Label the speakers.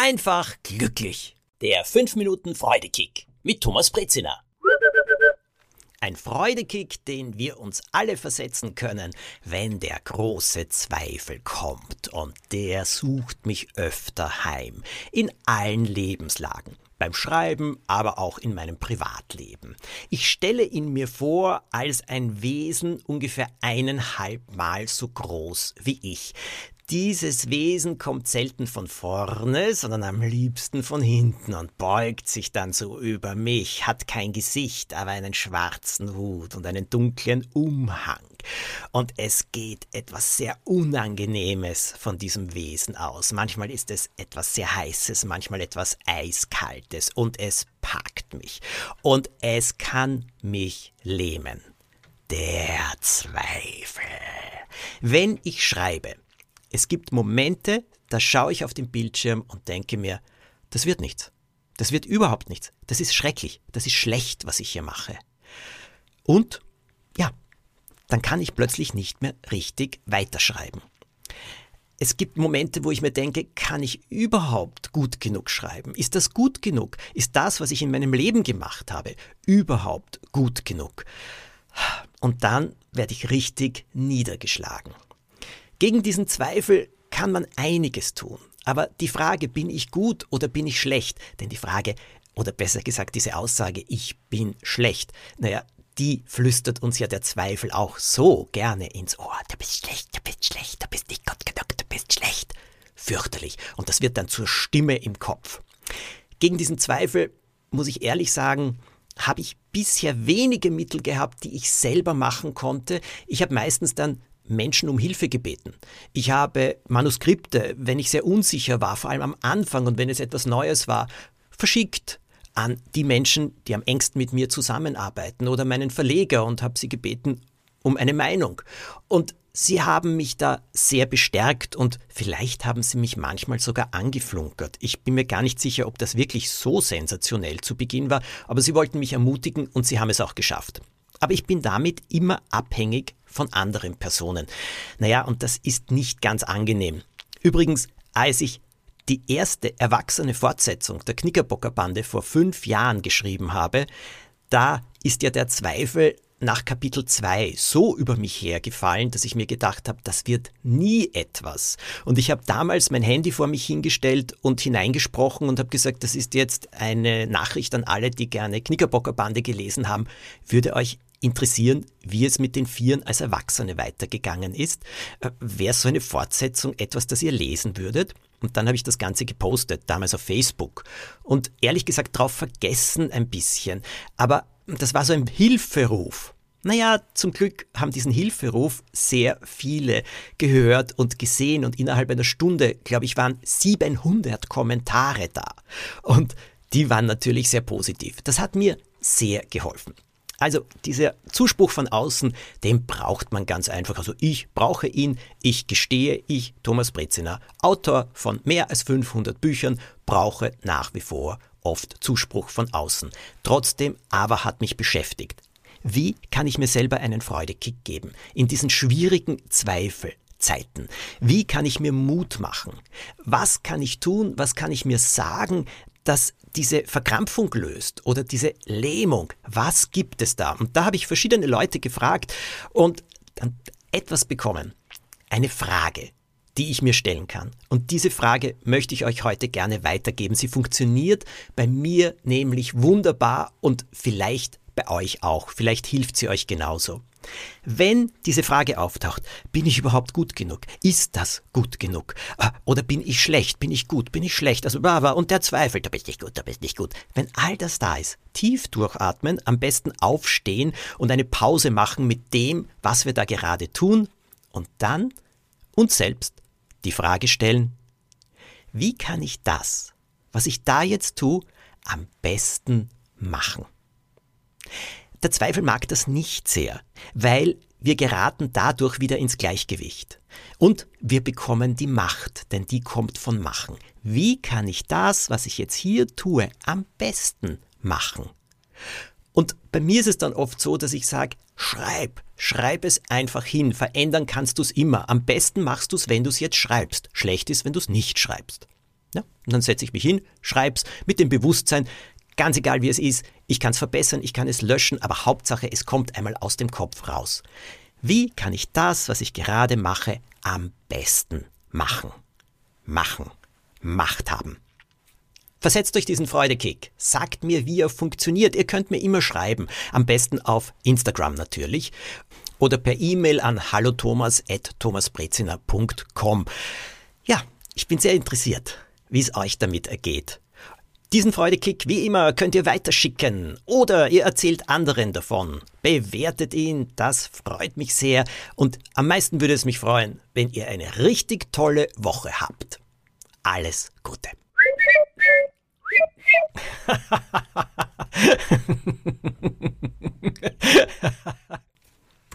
Speaker 1: einfach glücklich. Der 5 Minuten Freudekick mit Thomas Brezina. Ein Freudekick, den wir uns alle versetzen können, wenn der große Zweifel kommt. Und der sucht mich öfter heim. In allen Lebenslagen beim Schreiben, aber auch in meinem Privatleben. Ich stelle ihn mir vor als ein Wesen ungefähr eineinhalb Mal so groß wie ich. Dieses Wesen kommt selten von vorne, sondern am liebsten von hinten und beugt sich dann so über mich, hat kein Gesicht, aber einen schwarzen Hut und einen dunklen Umhang. Und es geht etwas sehr Unangenehmes von diesem Wesen aus. Manchmal ist es etwas sehr Heißes, manchmal etwas Eiskaltes und es packt mich. Und es kann mich lähmen. Der Zweifel. Wenn ich schreibe, es gibt Momente, da schaue ich auf den Bildschirm und denke mir, das wird nichts. Das wird überhaupt nichts. Das ist schrecklich. Das ist schlecht, was ich hier mache. Und ja, dann kann ich plötzlich nicht mehr richtig weiterschreiben. Es gibt Momente, wo ich mir denke, kann ich überhaupt gut genug schreiben? Ist das gut genug? Ist das, was ich in meinem Leben gemacht habe, überhaupt gut genug? Und dann werde ich richtig niedergeschlagen. Gegen diesen Zweifel kann man einiges tun. Aber die Frage, bin ich gut oder bin ich schlecht? Denn die Frage, oder besser gesagt diese Aussage, ich bin schlecht, naja, die flüstert uns ja der Zweifel auch so gerne ins Ohr. Du bist schlecht, du bist schlecht, du bist nicht gut genug, du bist schlecht. Fürchterlich. Und das wird dann zur Stimme im Kopf. Gegen diesen Zweifel, muss ich ehrlich sagen, habe ich bisher wenige Mittel gehabt, die ich selber machen konnte. Ich habe meistens dann Menschen um Hilfe gebeten. Ich habe Manuskripte, wenn ich sehr unsicher war, vor allem am Anfang und wenn es etwas Neues war, verschickt an die Menschen, die am engsten mit mir zusammenarbeiten oder meinen Verleger und habe sie gebeten um eine Meinung. Und sie haben mich da sehr bestärkt und vielleicht haben sie mich manchmal sogar angeflunkert. Ich bin mir gar nicht sicher, ob das wirklich so sensationell zu Beginn war, aber sie wollten mich ermutigen und sie haben es auch geschafft. Aber ich bin damit immer abhängig von anderen Personen. Naja, und das ist nicht ganz angenehm. Übrigens, als ich die erste erwachsene Fortsetzung der Knickerbockerbande vor fünf Jahren geschrieben habe, da ist ja der Zweifel nach Kapitel 2 so über mich hergefallen, dass ich mir gedacht habe, das wird nie etwas. Und ich habe damals mein Handy vor mich hingestellt und hineingesprochen und habe gesagt, das ist jetzt eine Nachricht an alle, die gerne Knickerbockerbande gelesen haben. Würde euch interessieren, wie es mit den Vieren als Erwachsene weitergegangen ist. Äh, Wäre so eine Fortsetzung etwas, das ihr lesen würdet? Und dann habe ich das Ganze gepostet, damals auf Facebook. Und ehrlich gesagt drauf vergessen ein bisschen. Aber das war so ein Hilferuf. Naja, zum Glück haben diesen Hilferuf sehr viele gehört und gesehen und innerhalb einer Stunde, glaube ich, waren 700 Kommentare da. Und die waren natürlich sehr positiv. Das hat mir sehr geholfen. Also dieser Zuspruch von außen, den braucht man ganz einfach. Also ich brauche ihn, ich gestehe, ich, Thomas Brezina, Autor von mehr als 500 Büchern, brauche nach wie vor oft Zuspruch von außen. Trotzdem aber hat mich beschäftigt. Wie kann ich mir selber einen Freudekick geben in diesen schwierigen Zweifelzeiten? Wie kann ich mir Mut machen? Was kann ich tun? Was kann ich mir sagen, dass diese Verkrampfung löst oder diese Lähmung. Was gibt es da? Und da habe ich verschiedene Leute gefragt und dann etwas bekommen. Eine Frage, die ich mir stellen kann. Und diese Frage möchte ich euch heute gerne weitergeben. Sie funktioniert bei mir nämlich wunderbar und vielleicht bei euch auch. Vielleicht hilft sie euch genauso. Wenn diese Frage auftaucht, bin ich überhaupt gut genug? Ist das gut genug? Ah, oder bin ich schlecht? Bin ich gut? Bin ich schlecht? Also, und der Zweifel, da bist nicht gut, da bist nicht gut. Wenn all das da ist, tief durchatmen, am besten aufstehen und eine Pause machen mit dem, was wir da gerade tun und dann uns selbst die Frage stellen, wie kann ich das, was ich da jetzt tue, am besten machen? Der Zweifel mag das nicht sehr, weil wir geraten dadurch wieder ins Gleichgewicht. Und wir bekommen die Macht, denn die kommt von Machen. Wie kann ich das, was ich jetzt hier tue, am besten machen? Und bei mir ist es dann oft so, dass ich sage, schreib, schreib es einfach hin, verändern kannst du es immer. Am besten machst du es, wenn du es jetzt schreibst. Schlecht ist, wenn du es nicht schreibst. Ja, und dann setze ich mich hin, schreib's mit dem Bewusstsein, ganz egal wie es ist, ich kann es verbessern, ich kann es löschen, aber Hauptsache, es kommt einmal aus dem Kopf raus. Wie kann ich das, was ich gerade mache, am besten machen? Machen. Macht haben. Versetzt euch diesen Freudekick. Sagt mir, wie er funktioniert. Ihr könnt mir immer schreiben. Am besten auf Instagram natürlich. Oder per E-Mail an hallothomas.thomasbreziner.com. Ja, ich bin sehr interessiert, wie es euch damit ergeht. Diesen Freudekick, wie immer, könnt ihr weiterschicken oder ihr erzählt anderen davon. Bewertet ihn, das freut mich sehr und am meisten würde es mich freuen, wenn ihr eine richtig tolle Woche habt. Alles Gute.